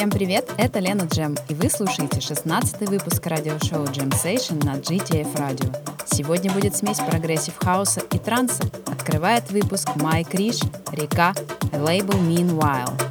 Всем привет, это Лена Джем, и вы слушаете 16 выпуск радиошоу Jem Session на GTF Radio. Сегодня будет смесь progressive хауса и транса. Открывает выпуск Майк Риш, Река, лейбл Meanwhile.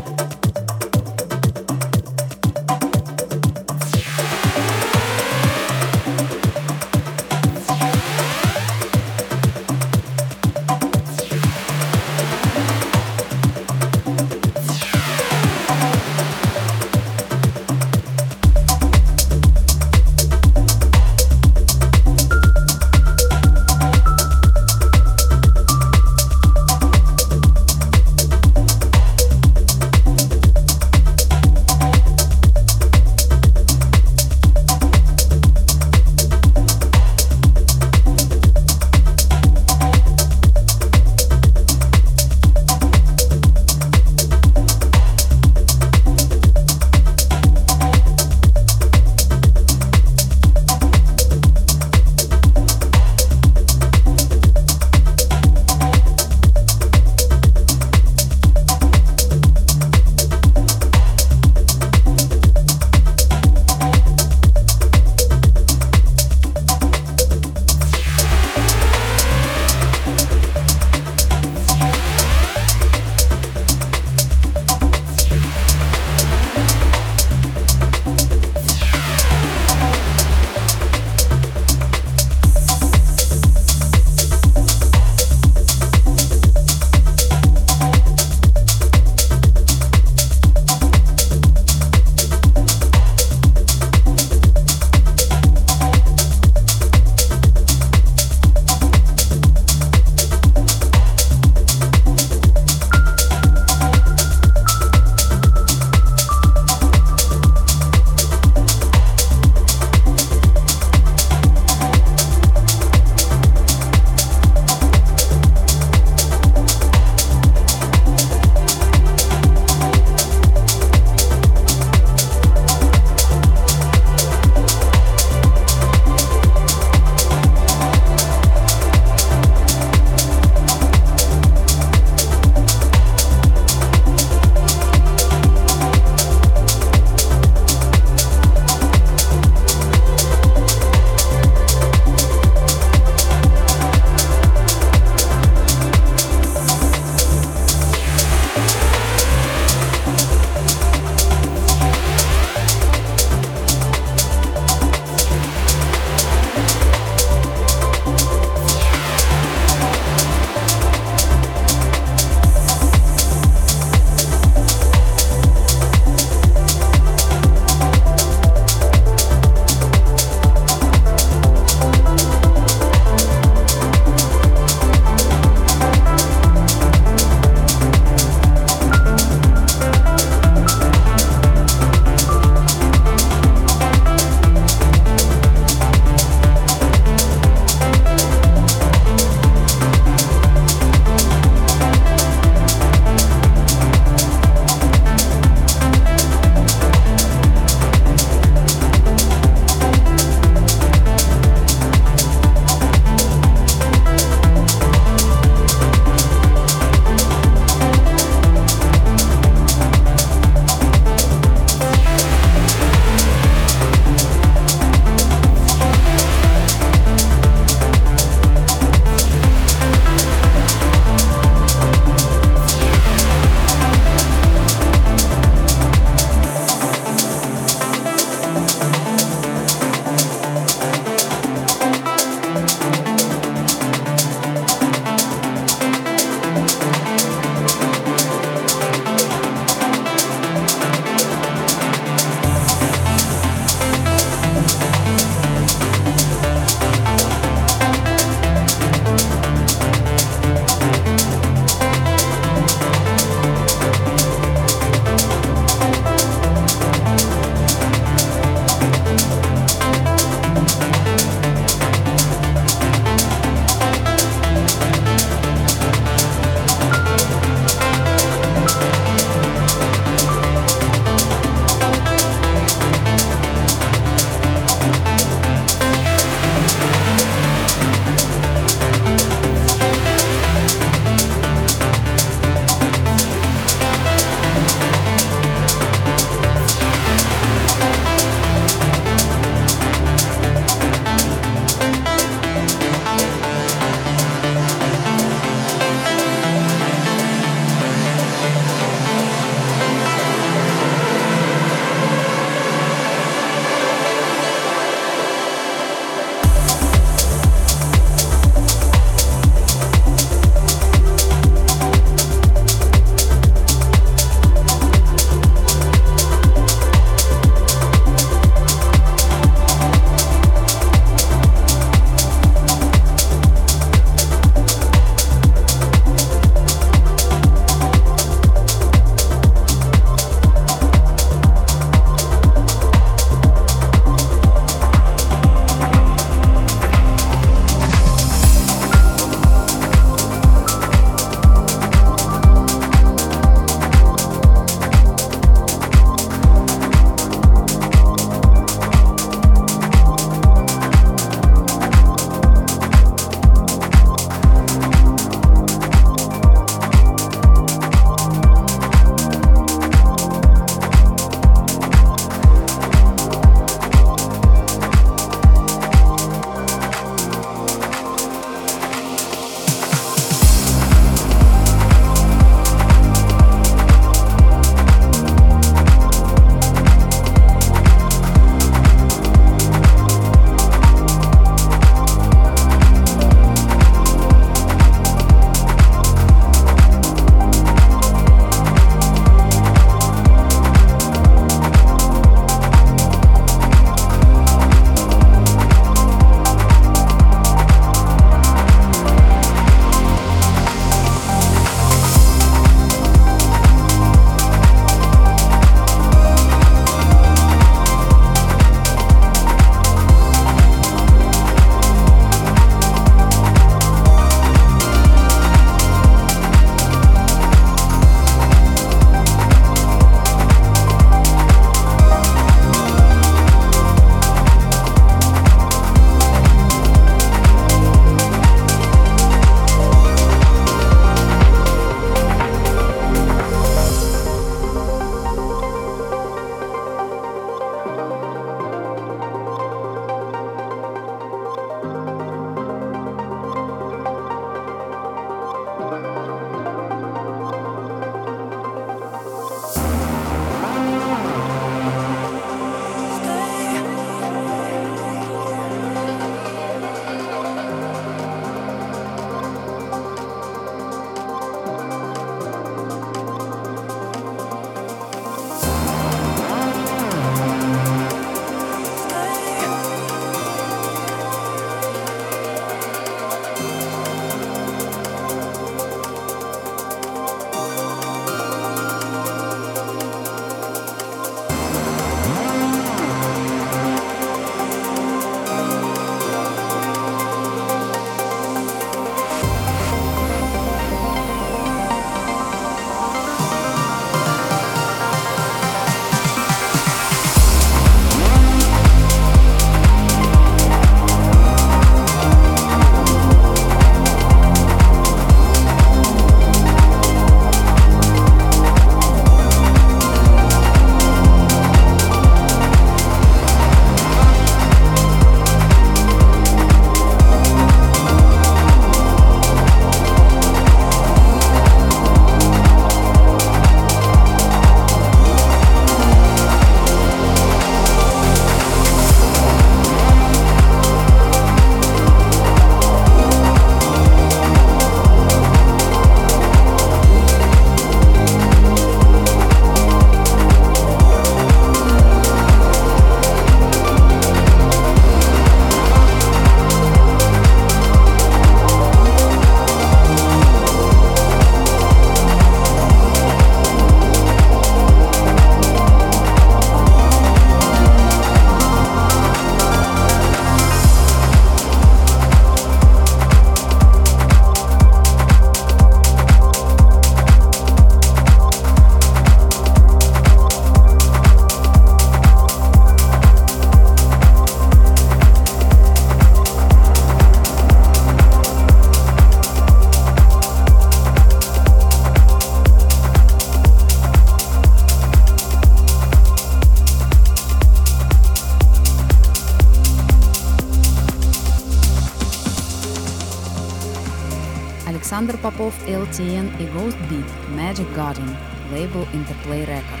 Попов, LTN и Ghost Beat, Magic Garden, лейбл Interplay Records.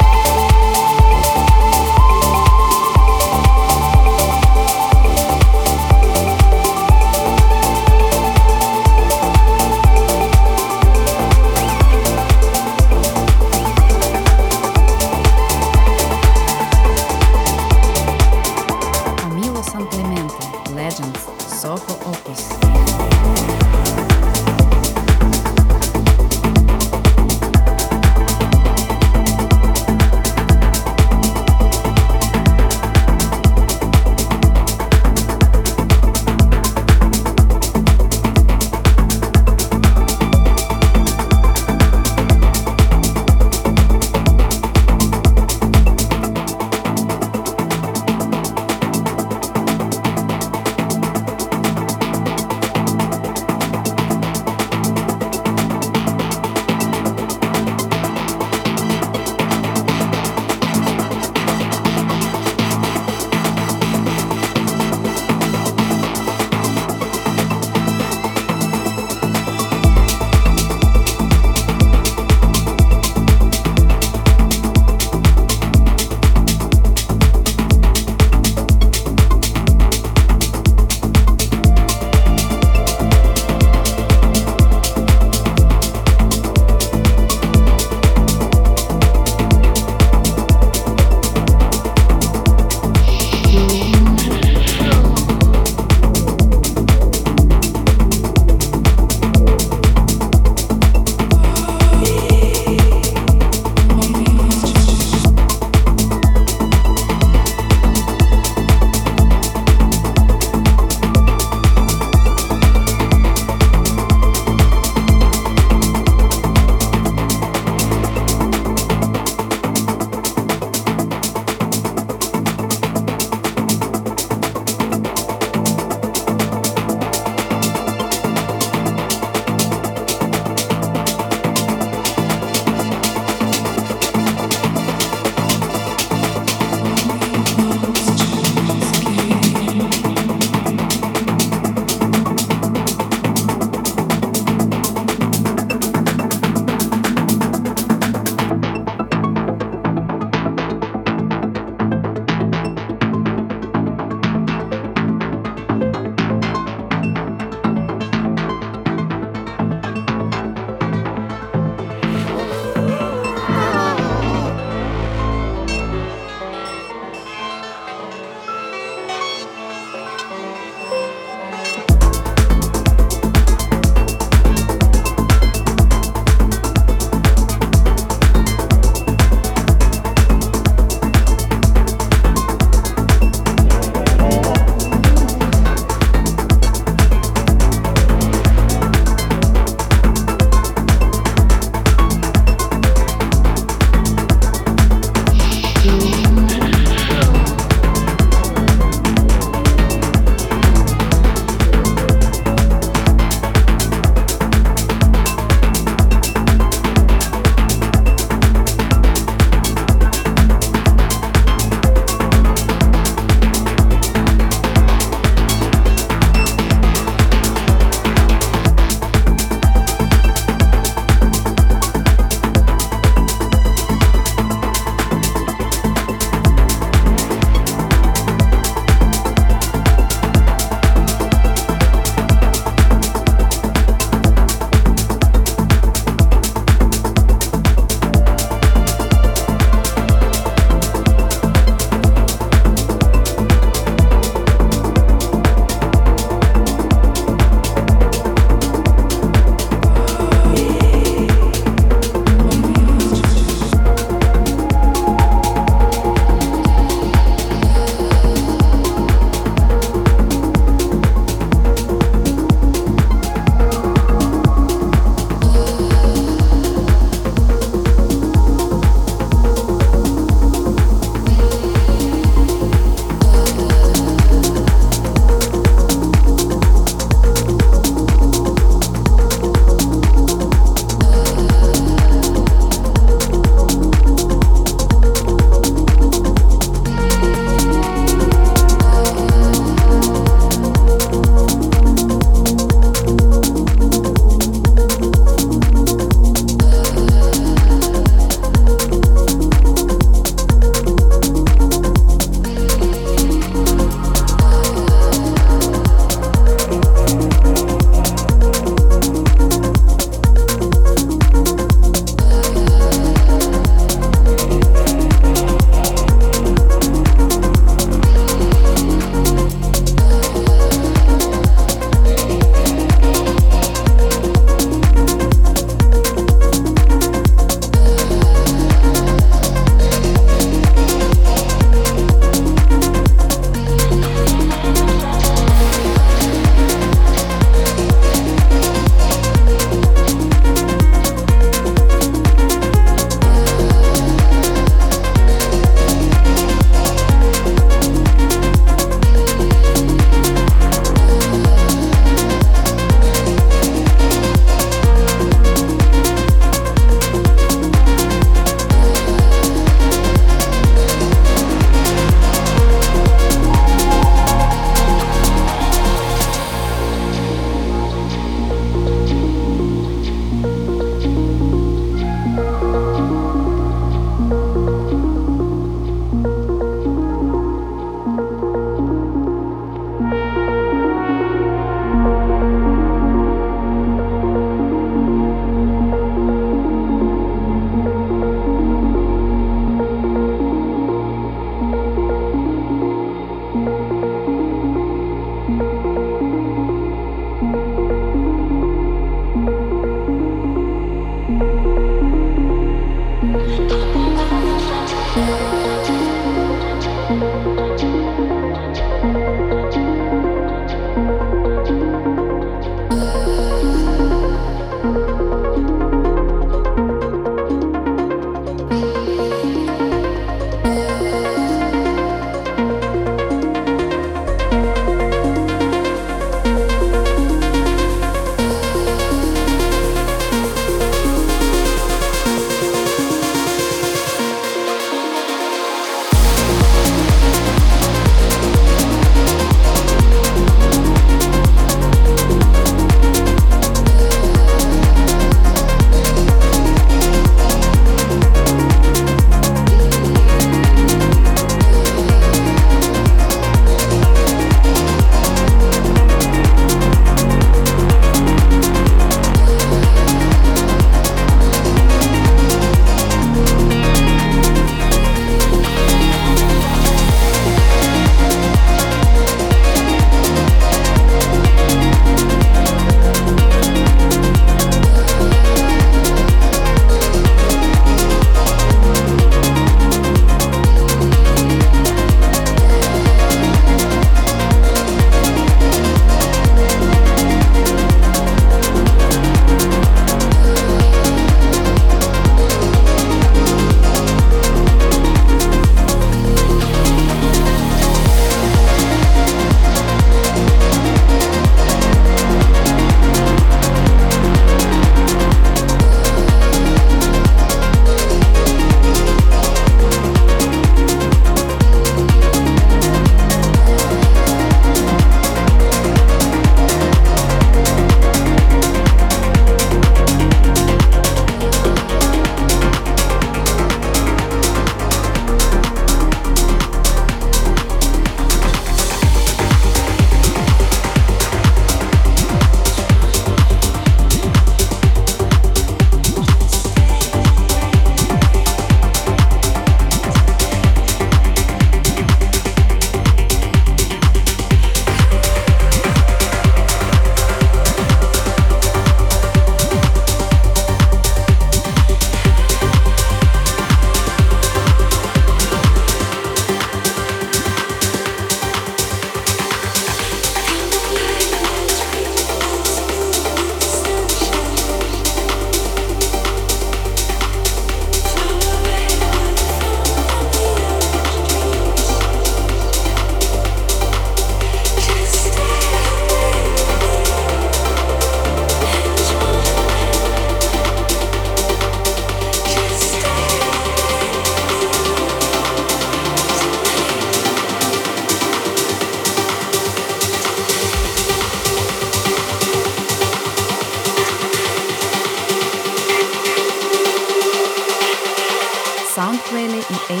88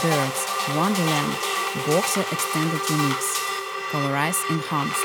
Birds, Wonderland, Boxer Extended Remix, Colorize Enhanced.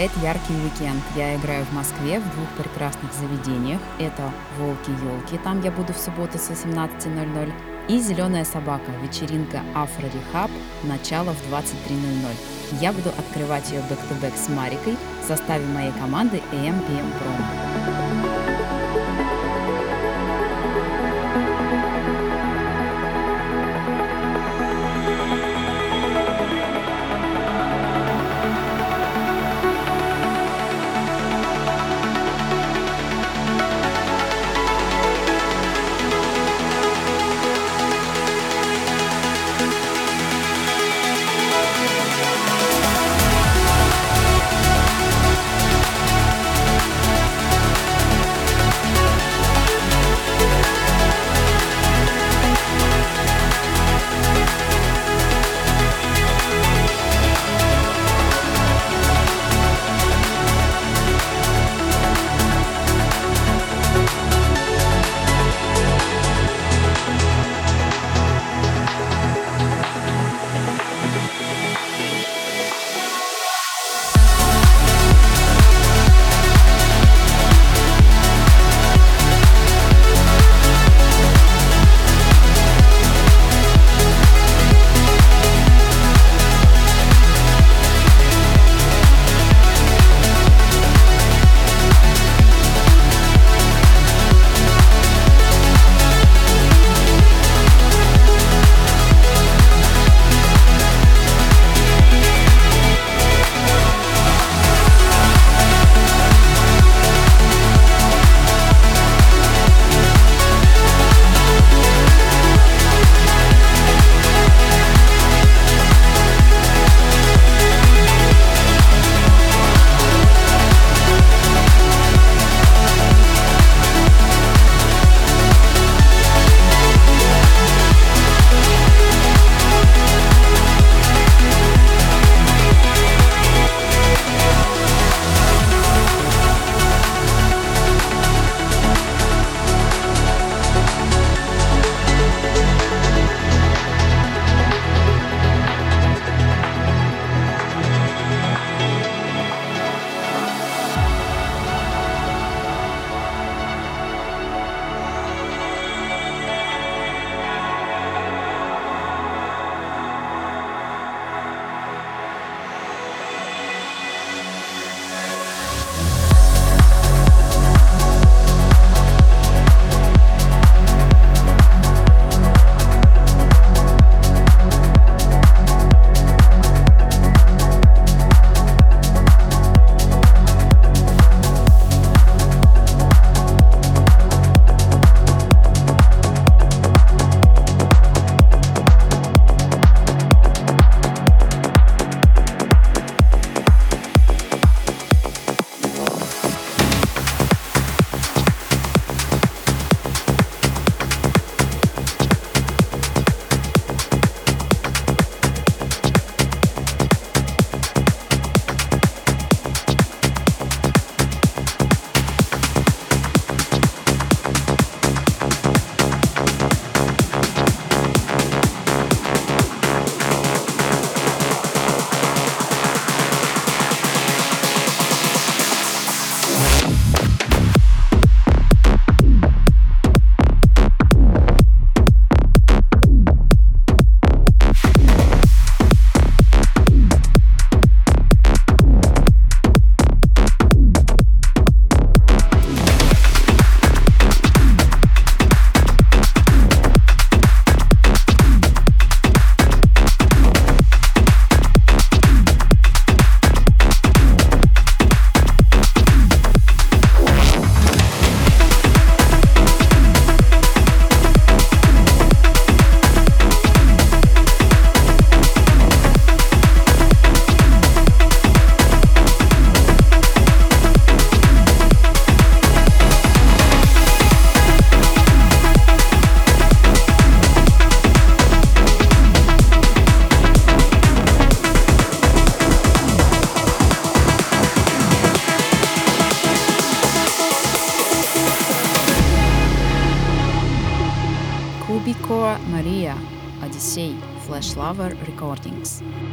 предстоит яркий уикенд. Я играю в Москве в двух прекрасных заведениях. Это «Волки-елки», там я буду в субботу с 18.00, и «Зеленая собака», вечеринка «Afro Rehab», начало в 23.00. Я буду открывать ее back-to-back с Марикой в составе моей команды AMPM Promo. Recordings.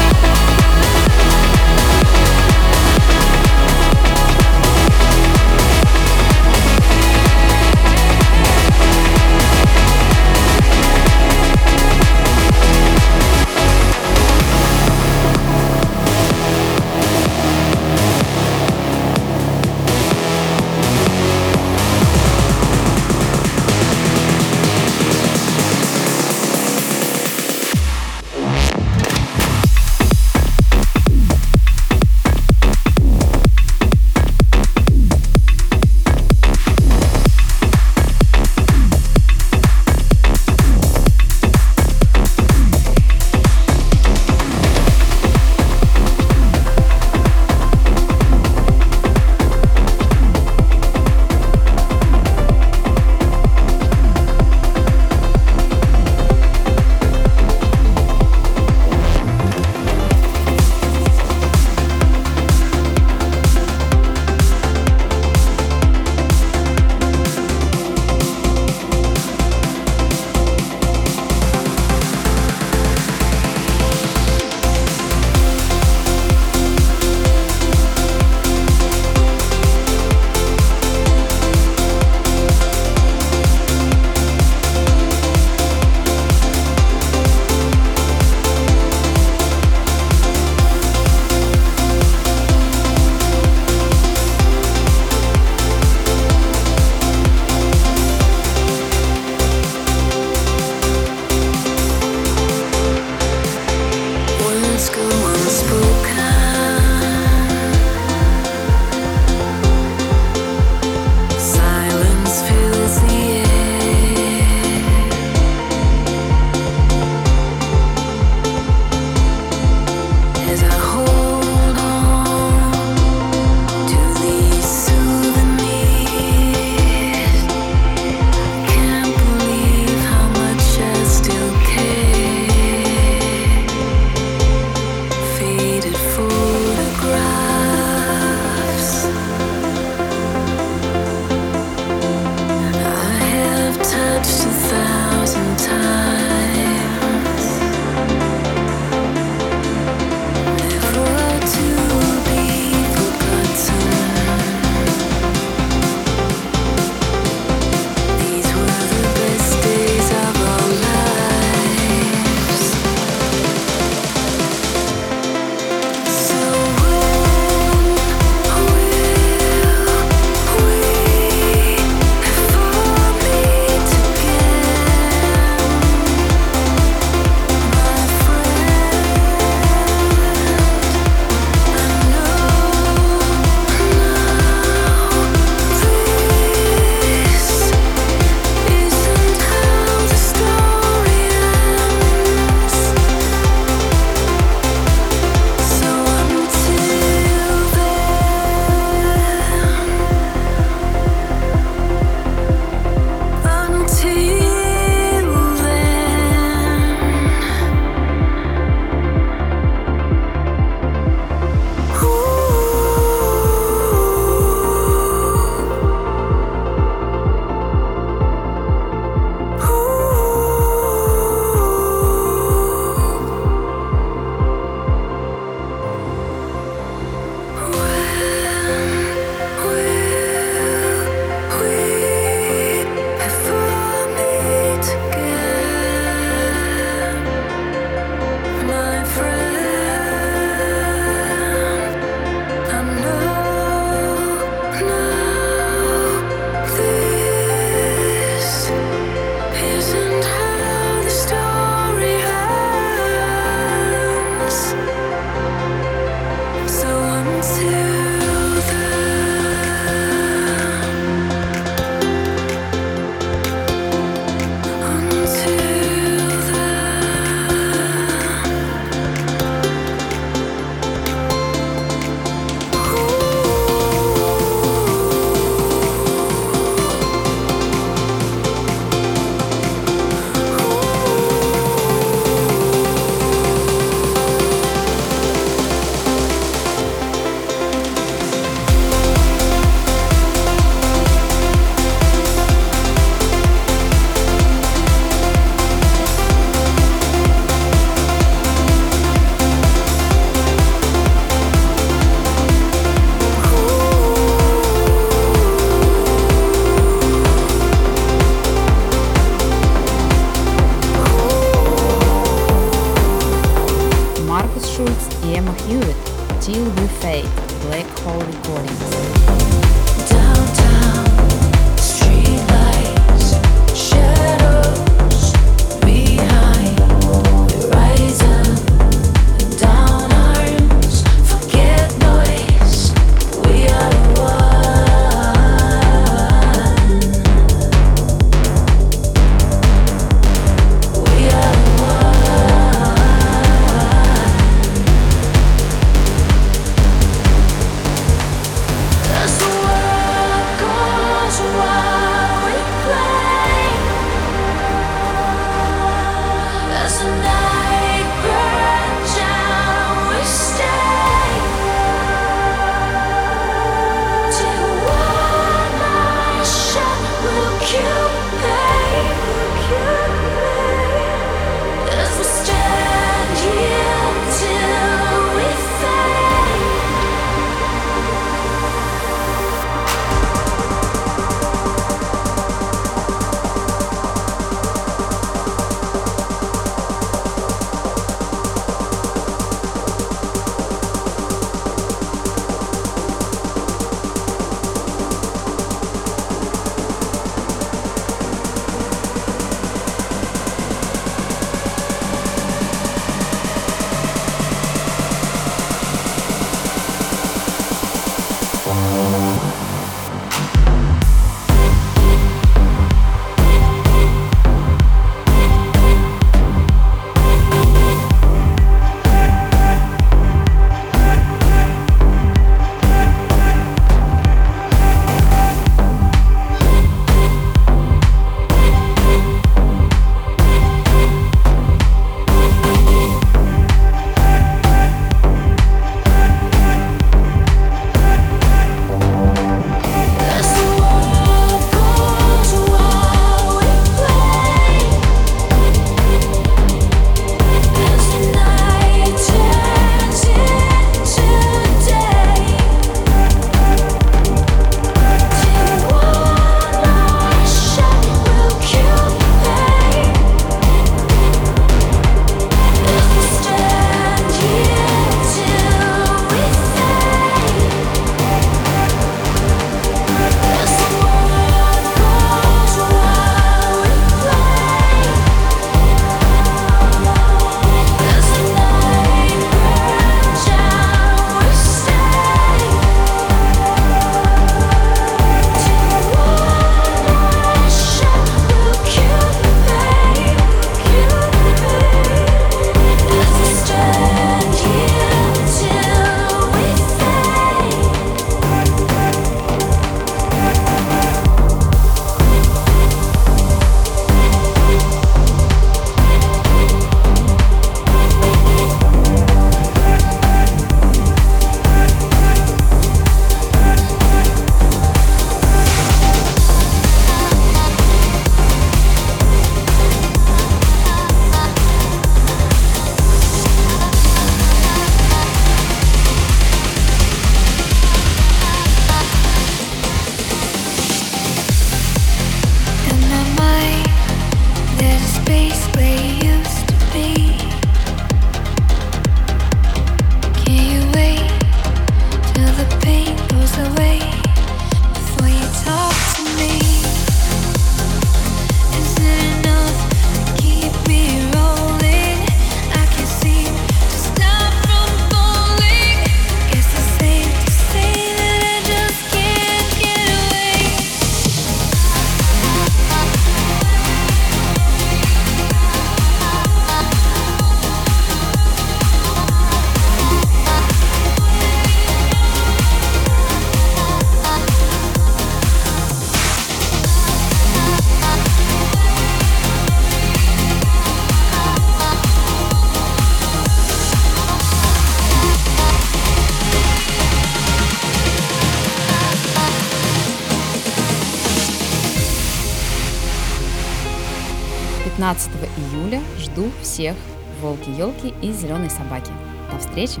Волки-елки и зеленой собаки. До встречи!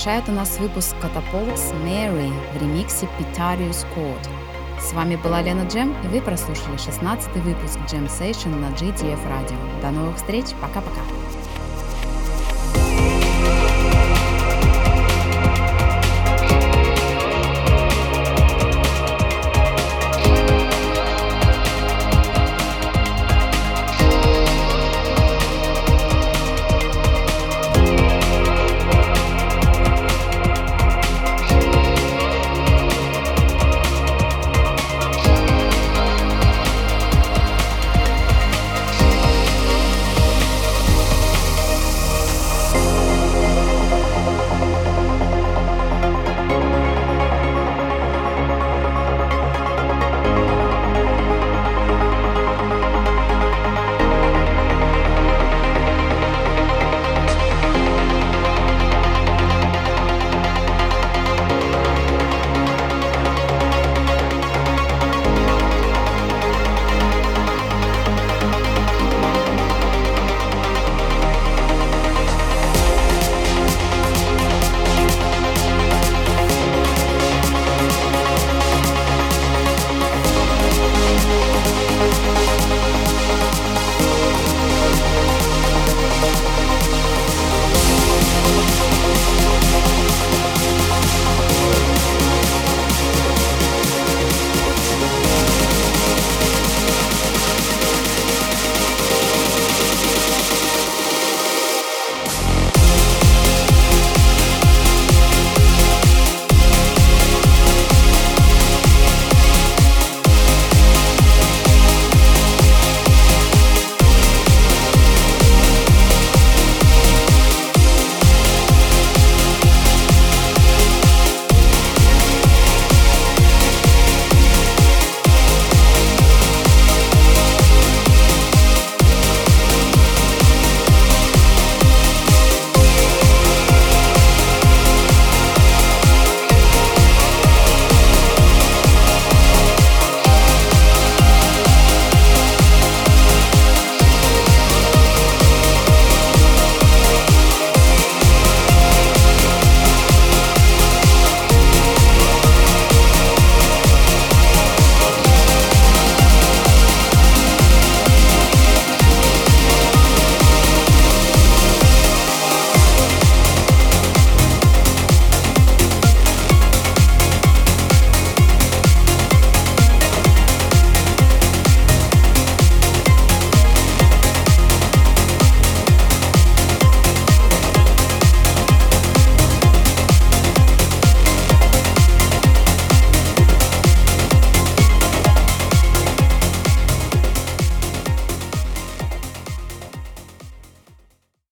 Завершает у нас выпуск Catapults Mary в ремиксе Pitarius Code. С вами была Лена Джем, и вы прослушали 16 выпуск Jam Session на GTF Radio. До новых встреч, пока-пока!